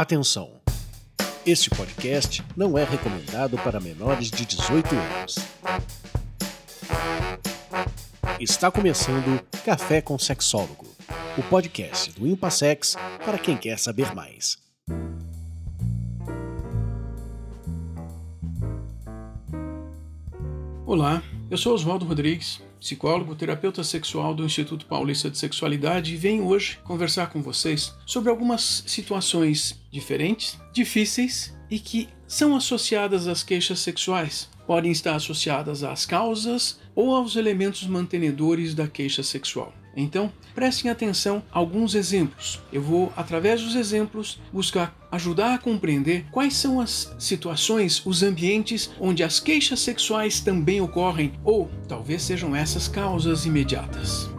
Atenção! Este podcast não é recomendado para menores de 18 anos. Está começando Café com Sexólogo, o podcast do Impassex para quem quer saber mais. Olá, eu sou Oswaldo Rodrigues, psicólogo, terapeuta sexual do Instituto Paulista de Sexualidade e venho hoje conversar com vocês sobre algumas situações diferentes, difíceis e que são associadas às queixas sexuais. Podem estar associadas às causas ou aos elementos mantenedores da queixa sexual. Então, prestem atenção a alguns exemplos. Eu vou, através dos exemplos, buscar ajudar a compreender quais são as situações, os ambientes onde as queixas sexuais também ocorrem, ou talvez sejam essas causas imediatas.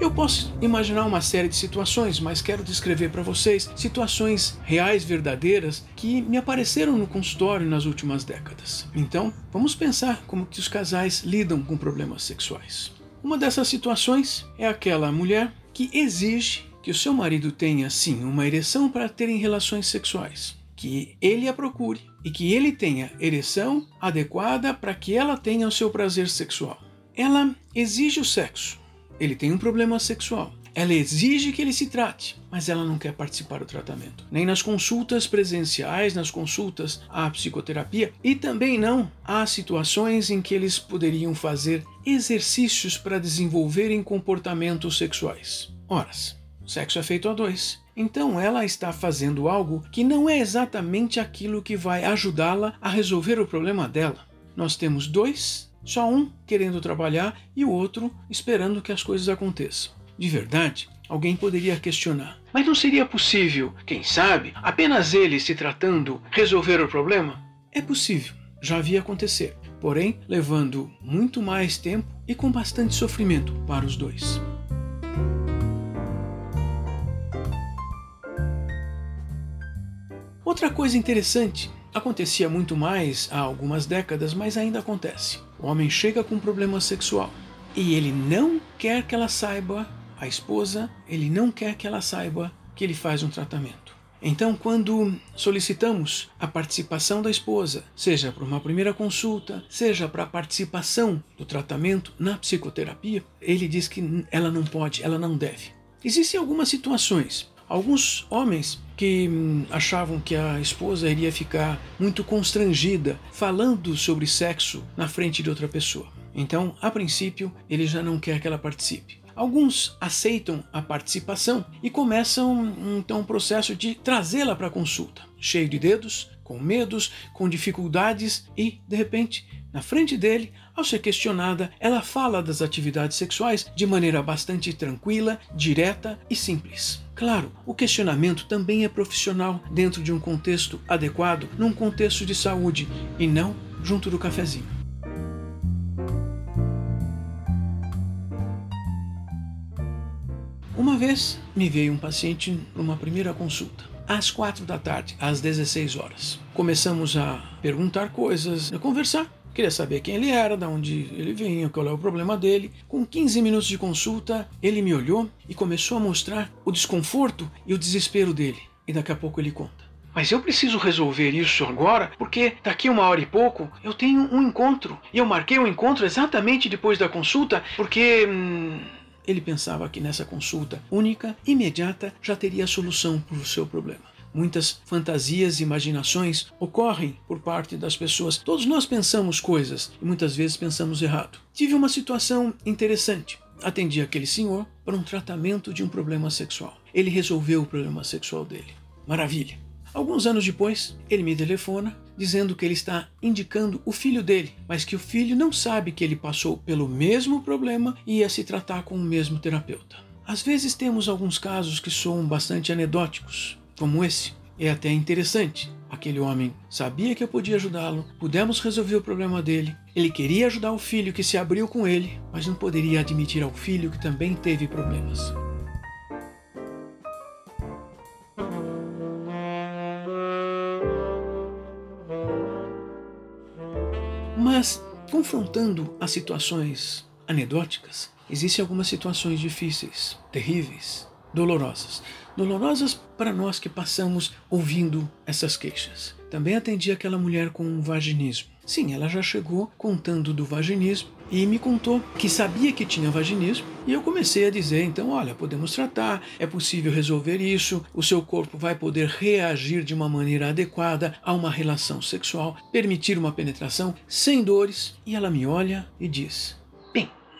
Eu posso imaginar uma série de situações, mas quero descrever para vocês situações reais, verdadeiras, que me apareceram no consultório nas últimas décadas. Então, vamos pensar como que os casais lidam com problemas sexuais. Uma dessas situações é aquela mulher que exige que o seu marido tenha sim uma ereção para terem relações sexuais, que ele a procure e que ele tenha ereção adequada para que ela tenha o seu prazer sexual. Ela exige o sexo, ele tem um problema sexual. Ela exige que ele se trate, mas ela não quer participar do tratamento. Nem nas consultas presenciais, nas consultas à psicoterapia, e também não há situações em que eles poderiam fazer exercícios para desenvolverem comportamentos sexuais. Horas, sexo é feito a dois. Então ela está fazendo algo que não é exatamente aquilo que vai ajudá-la a resolver o problema dela. Nós temos dois só um querendo trabalhar e o outro esperando que as coisas aconteçam. De verdade, alguém poderia questionar: mas não seria possível, quem sabe, apenas ele se tratando resolver o problema? É possível, já havia acontecer, porém levando muito mais tempo e com bastante sofrimento para os dois. Outra coisa interessante Acontecia muito mais há algumas décadas, mas ainda acontece. O homem chega com um problema sexual e ele não quer que ela saiba, a esposa, ele não quer que ela saiba que ele faz um tratamento. Então, quando solicitamos a participação da esposa, seja para uma primeira consulta, seja para a participação do tratamento na psicoterapia, ele diz que ela não pode, ela não deve. Existem algumas situações Alguns homens que hum, achavam que a esposa iria ficar muito constrangida falando sobre sexo na frente de outra pessoa. Então, a princípio, ele já não quer que ela participe. Alguns aceitam a participação e começam então um processo de trazê-la para a consulta, cheio de dedos, com medos, com dificuldades e, de repente, na frente dele, ao ser questionada, ela fala das atividades sexuais de maneira bastante tranquila, direta e simples. Claro, o questionamento também é profissional dentro de um contexto adequado, num contexto de saúde, e não junto do cafezinho. Uma vez me veio um paciente para uma primeira consulta às quatro da tarde, às 16 horas. Começamos a perguntar coisas, a conversar. Queria saber quem ele era, de onde ele vinha, qual é o problema dele. Com 15 minutos de consulta, ele me olhou e começou a mostrar o desconforto e o desespero dele. E daqui a pouco ele conta. Mas eu preciso resolver isso agora, porque daqui uma hora e pouco eu tenho um encontro. E eu marquei o um encontro exatamente depois da consulta, porque. Hum, ele pensava que nessa consulta única, imediata, já teria a solução para o seu problema. Muitas fantasias e imaginações ocorrem por parte das pessoas. Todos nós pensamos coisas e muitas vezes pensamos errado. Tive uma situação interessante. Atendi aquele senhor para um tratamento de um problema sexual. Ele resolveu o problema sexual dele. Maravilha. Alguns anos depois, ele me telefona dizendo que ele está indicando o filho dele, mas que o filho não sabe que ele passou pelo mesmo problema e ia se tratar com o mesmo terapeuta. Às vezes temos alguns casos que são bastante anedóticos, como esse. É até interessante. Aquele homem sabia que eu podia ajudá-lo, pudemos resolver o problema dele. Ele queria ajudar o filho que se abriu com ele, mas não poderia admitir ao filho que também teve problemas. Mas, confrontando as situações anedóticas, existem algumas situações difíceis, terríveis, dolorosas. Dolorosas para nós que passamos ouvindo essas queixas. Também atendi aquela mulher com vaginismo. Sim, ela já chegou contando do vaginismo e me contou que sabia que tinha vaginismo e eu comecei a dizer então olha podemos tratar é possível resolver isso o seu corpo vai poder reagir de uma maneira adequada a uma relação sexual permitir uma penetração sem dores e ela me olha e diz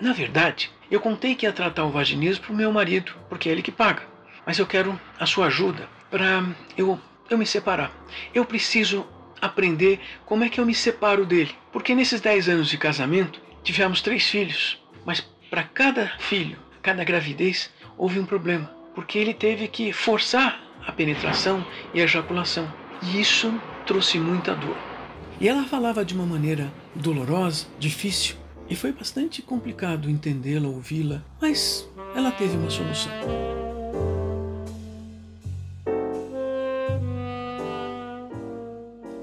na verdade eu contei que ia tratar o vaginismo para o meu marido porque é ele que paga. Mas eu quero a sua ajuda para eu eu me separar. Eu preciso aprender como é que eu me separo dele. Porque nesses 10 anos de casamento Tivemos três filhos, mas para cada filho, cada gravidez, houve um problema, porque ele teve que forçar a penetração e a ejaculação. E isso trouxe muita dor. E ela falava de uma maneira dolorosa, difícil, e foi bastante complicado entendê-la, ouvi-la, mas ela teve uma solução.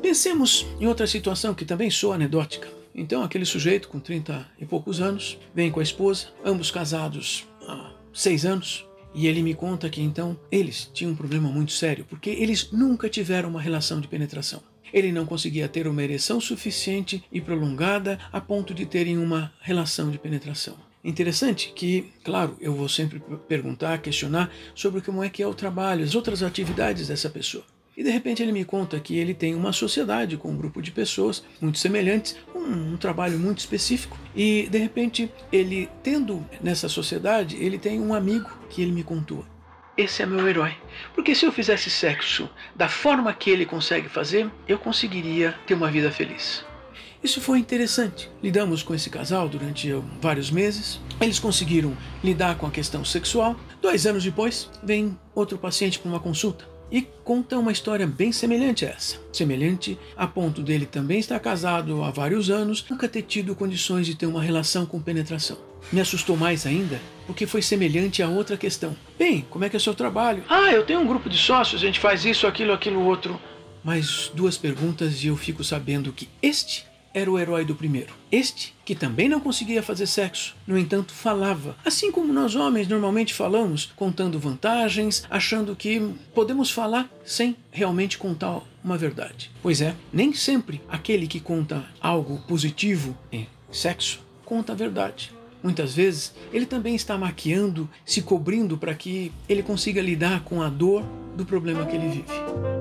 Pensemos em outra situação que também sou anedótica. Então, aquele sujeito com 30 e poucos anos vem com a esposa, ambos casados há seis anos, e ele me conta que então eles tinham um problema muito sério, porque eles nunca tiveram uma relação de penetração. Ele não conseguia ter uma ereção suficiente e prolongada a ponto de terem uma relação de penetração. Interessante que, claro, eu vou sempre perguntar, questionar sobre como é que é o trabalho, as outras atividades dessa pessoa. E de repente ele me conta que ele tem uma sociedade com um grupo de pessoas muito semelhantes, um, um, trabalho muito específico. E de repente ele, tendo nessa sociedade, ele tem um amigo que ele me contou. Esse é meu herói. Porque se eu fizesse sexo da forma que ele consegue fazer, eu conseguiria ter uma vida feliz. Isso foi interessante. Lidamos com esse casal durante vários meses. Eles conseguiram lidar com a questão sexual. Dois anos depois, vem outro paciente para uma consulta e conta uma história bem semelhante a essa. Semelhante a ponto dele também estar casado há vários anos, nunca ter tido condições de ter uma relação com penetração. Me assustou mais ainda porque foi semelhante a outra questão. Bem, como é que é o seu trabalho? Ah, eu tenho um grupo de sócios, a gente faz isso, aquilo, aquilo, outro. Mais duas perguntas e eu fico sabendo que este era o herói do primeiro. Este, que também não conseguia fazer sexo, no entanto falava, assim como nós homens normalmente falamos, contando vantagens, achando que podemos falar sem realmente contar uma verdade. Pois é, nem sempre aquele que conta algo positivo em sexo conta a verdade. Muitas vezes ele também está maquiando, se cobrindo para que ele consiga lidar com a dor do problema que ele vive.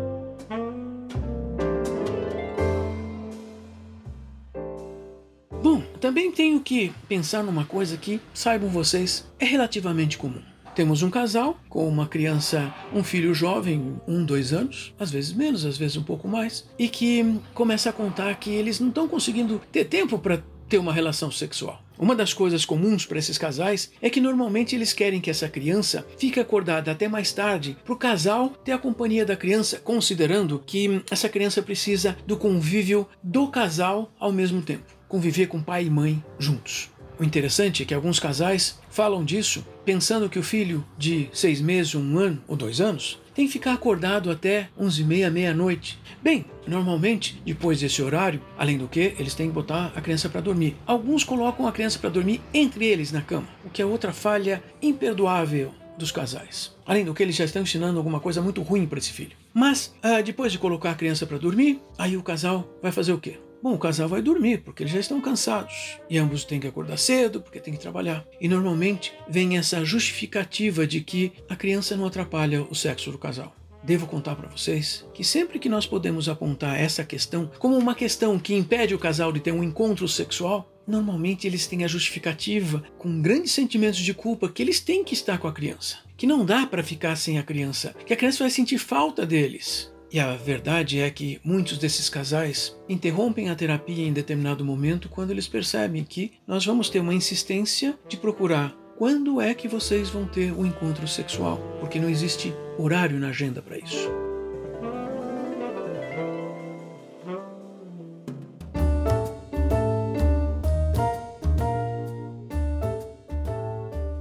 Também tenho que pensar numa coisa que, saibam vocês, é relativamente comum. Temos um casal com uma criança, um filho jovem, um, dois anos, às vezes menos, às vezes um pouco mais, e que começa a contar que eles não estão conseguindo ter tempo para ter uma relação sexual. Uma das coisas comuns para esses casais é que normalmente eles querem que essa criança fique acordada até mais tarde para o casal ter a companhia da criança, considerando que essa criança precisa do convívio do casal ao mesmo tempo conviver com pai e mãe juntos. O interessante é que alguns casais falam disso pensando que o filho de seis meses, um ano ou dois anos tem que ficar acordado até onze e meia, meia-noite. Bem, normalmente, depois desse horário, além do que, eles têm que botar a criança para dormir. Alguns colocam a criança para dormir entre eles na cama, o que é outra falha imperdoável dos casais. Além do que, eles já estão ensinando alguma coisa muito ruim para esse filho. Mas, ah, depois de colocar a criança para dormir, aí o casal vai fazer o quê? Bom, o casal vai dormir porque eles já estão cansados e ambos têm que acordar cedo porque têm que trabalhar. E normalmente vem essa justificativa de que a criança não atrapalha o sexo do casal. Devo contar para vocês que sempre que nós podemos apontar essa questão como uma questão que impede o casal de ter um encontro sexual, normalmente eles têm a justificativa com grandes sentimentos de culpa que eles têm que estar com a criança, que não dá para ficar sem a criança, que a criança vai sentir falta deles. E a verdade é que muitos desses casais interrompem a terapia em determinado momento quando eles percebem que nós vamos ter uma insistência de procurar quando é que vocês vão ter o um encontro sexual, porque não existe horário na agenda para isso.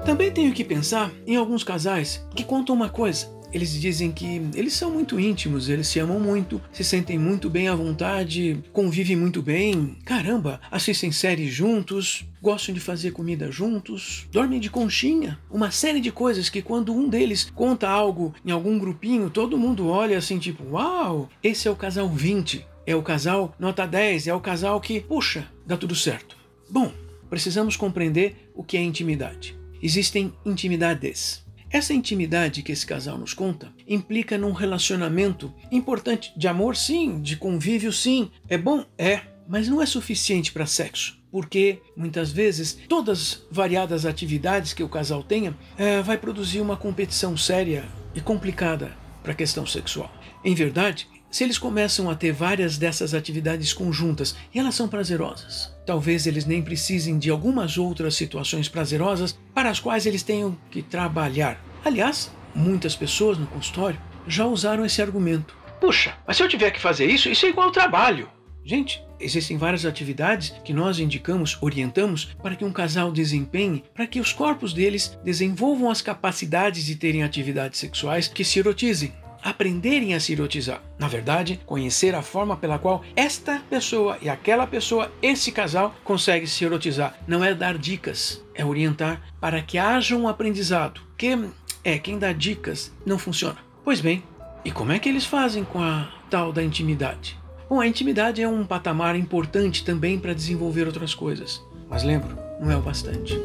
Também tenho que pensar em alguns casais que contam uma coisa eles dizem que eles são muito íntimos, eles se amam muito, se sentem muito bem à vontade, convivem muito bem. Caramba, assistem séries juntos, gostam de fazer comida juntos, dormem de conchinha. Uma série de coisas que quando um deles conta algo em algum grupinho, todo mundo olha assim, tipo, uau, esse é o casal 20. É o casal nota 10, é o casal que, puxa, dá tudo certo. Bom, precisamos compreender o que é intimidade. Existem intimidades. Essa intimidade que esse casal nos conta implica num relacionamento importante de amor, sim, de convívio, sim. É bom? É, mas não é suficiente para sexo. Porque muitas vezes todas variadas atividades que o casal tenha é, vai produzir uma competição séria e complicada para a questão sexual. Em verdade, se eles começam a ter várias dessas atividades conjuntas e elas são prazerosas, talvez eles nem precisem de algumas outras situações prazerosas para as quais eles tenham que trabalhar. Aliás, muitas pessoas no consultório já usaram esse argumento. Puxa, mas se eu tiver que fazer isso, isso é igual ao trabalho. Gente, existem várias atividades que nós indicamos, orientamos para que um casal desempenhe, para que os corpos deles desenvolvam as capacidades de terem atividades sexuais que se erotizem aprenderem a se erotizar. Na verdade, conhecer a forma pela qual esta pessoa e aquela pessoa, esse casal, consegue se erotizar. Não é dar dicas, é orientar para que haja um aprendizado. Que é quem dá dicas não funciona. Pois bem, e como é que eles fazem com a tal da intimidade? Bom, a intimidade é um patamar importante também para desenvolver outras coisas. Mas lembro, não é o bastante.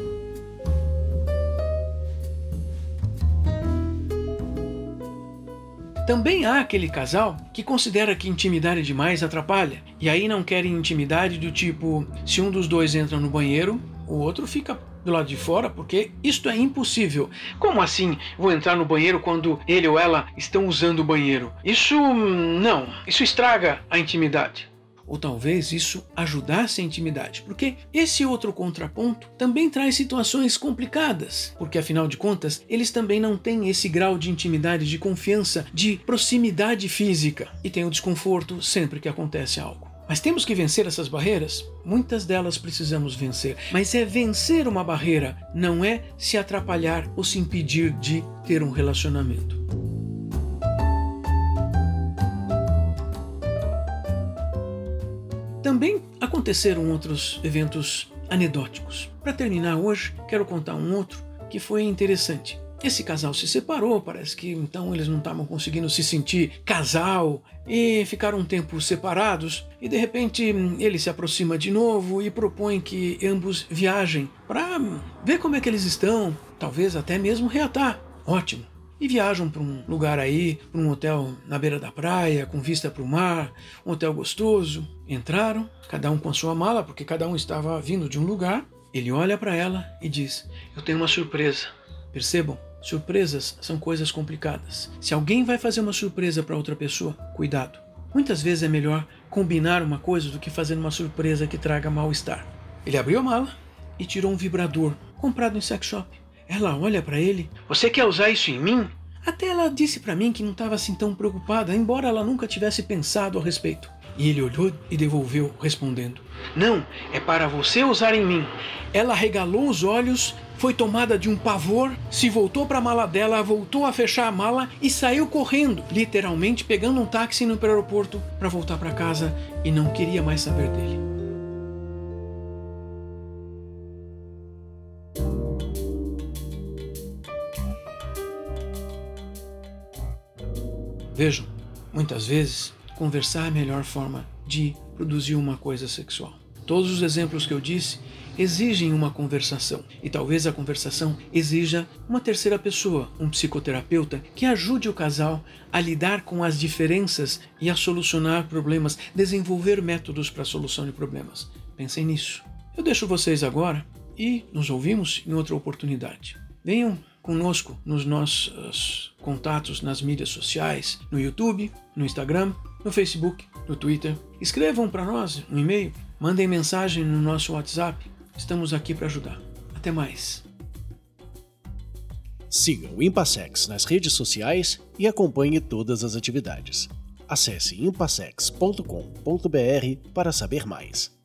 Também há aquele casal que considera que intimidade demais atrapalha, e aí não querem intimidade do tipo: se um dos dois entra no banheiro, o outro fica do lado de fora, porque isto é impossível. Como assim vou entrar no banheiro quando ele ou ela estão usando o banheiro? Isso não, isso estraga a intimidade ou talvez isso ajudasse a intimidade, porque esse outro contraponto também traz situações complicadas, porque afinal de contas, eles também não têm esse grau de intimidade, de confiança, de proximidade física e tem o desconforto sempre que acontece algo. Mas temos que vencer essas barreiras? Muitas delas precisamos vencer. Mas é vencer uma barreira, não é se atrapalhar ou se impedir de ter um relacionamento. Também aconteceram outros eventos anedóticos. Para terminar hoje, quero contar um outro que foi interessante. Esse casal se separou, parece que então eles não estavam conseguindo se sentir casal e ficaram um tempo separados. E de repente ele se aproxima de novo e propõe que ambos viajem para ver como é que eles estão, talvez até mesmo reatar. Ótimo e viajam para um lugar aí, para um hotel na beira da praia, com vista para o mar, um hotel gostoso. Entraram, cada um com a sua mala, porque cada um estava vindo de um lugar. Ele olha para ela e diz: Eu tenho uma surpresa. Percebam, surpresas são coisas complicadas. Se alguém vai fazer uma surpresa para outra pessoa, cuidado. Muitas vezes é melhor combinar uma coisa do que fazer uma surpresa que traga mal-estar. Ele abriu a mala e tirou um vibrador comprado em sex shop. Ela olha para ele. Você quer usar isso em mim? Até ela disse para mim que não estava assim tão preocupada, embora ela nunca tivesse pensado a respeito. E ele olhou e devolveu, respondendo: Não, é para você usar em mim. Ela regalou os olhos, foi tomada de um pavor, se voltou para a mala dela, voltou a fechar a mala e saiu correndo, literalmente pegando um táxi no aeroporto para voltar para casa e não queria mais saber dele. Vejam, muitas vezes conversar é a melhor forma de produzir uma coisa sexual. Todos os exemplos que eu disse exigem uma conversação e talvez a conversação exija uma terceira pessoa, um psicoterapeuta, que ajude o casal a lidar com as diferenças e a solucionar problemas, desenvolver métodos para a solução de problemas. Pensem nisso. Eu deixo vocês agora e nos ouvimos em outra oportunidade. Venham conosco nos nossos contatos nas mídias sociais, no YouTube, no Instagram, no Facebook, no Twitter. Escrevam para nós um e-mail, mandem mensagem no nosso WhatsApp. Estamos aqui para ajudar. Até mais. Siga o Impassex nas redes sociais e acompanhe todas as atividades. Acesse impassex.com.br para saber mais.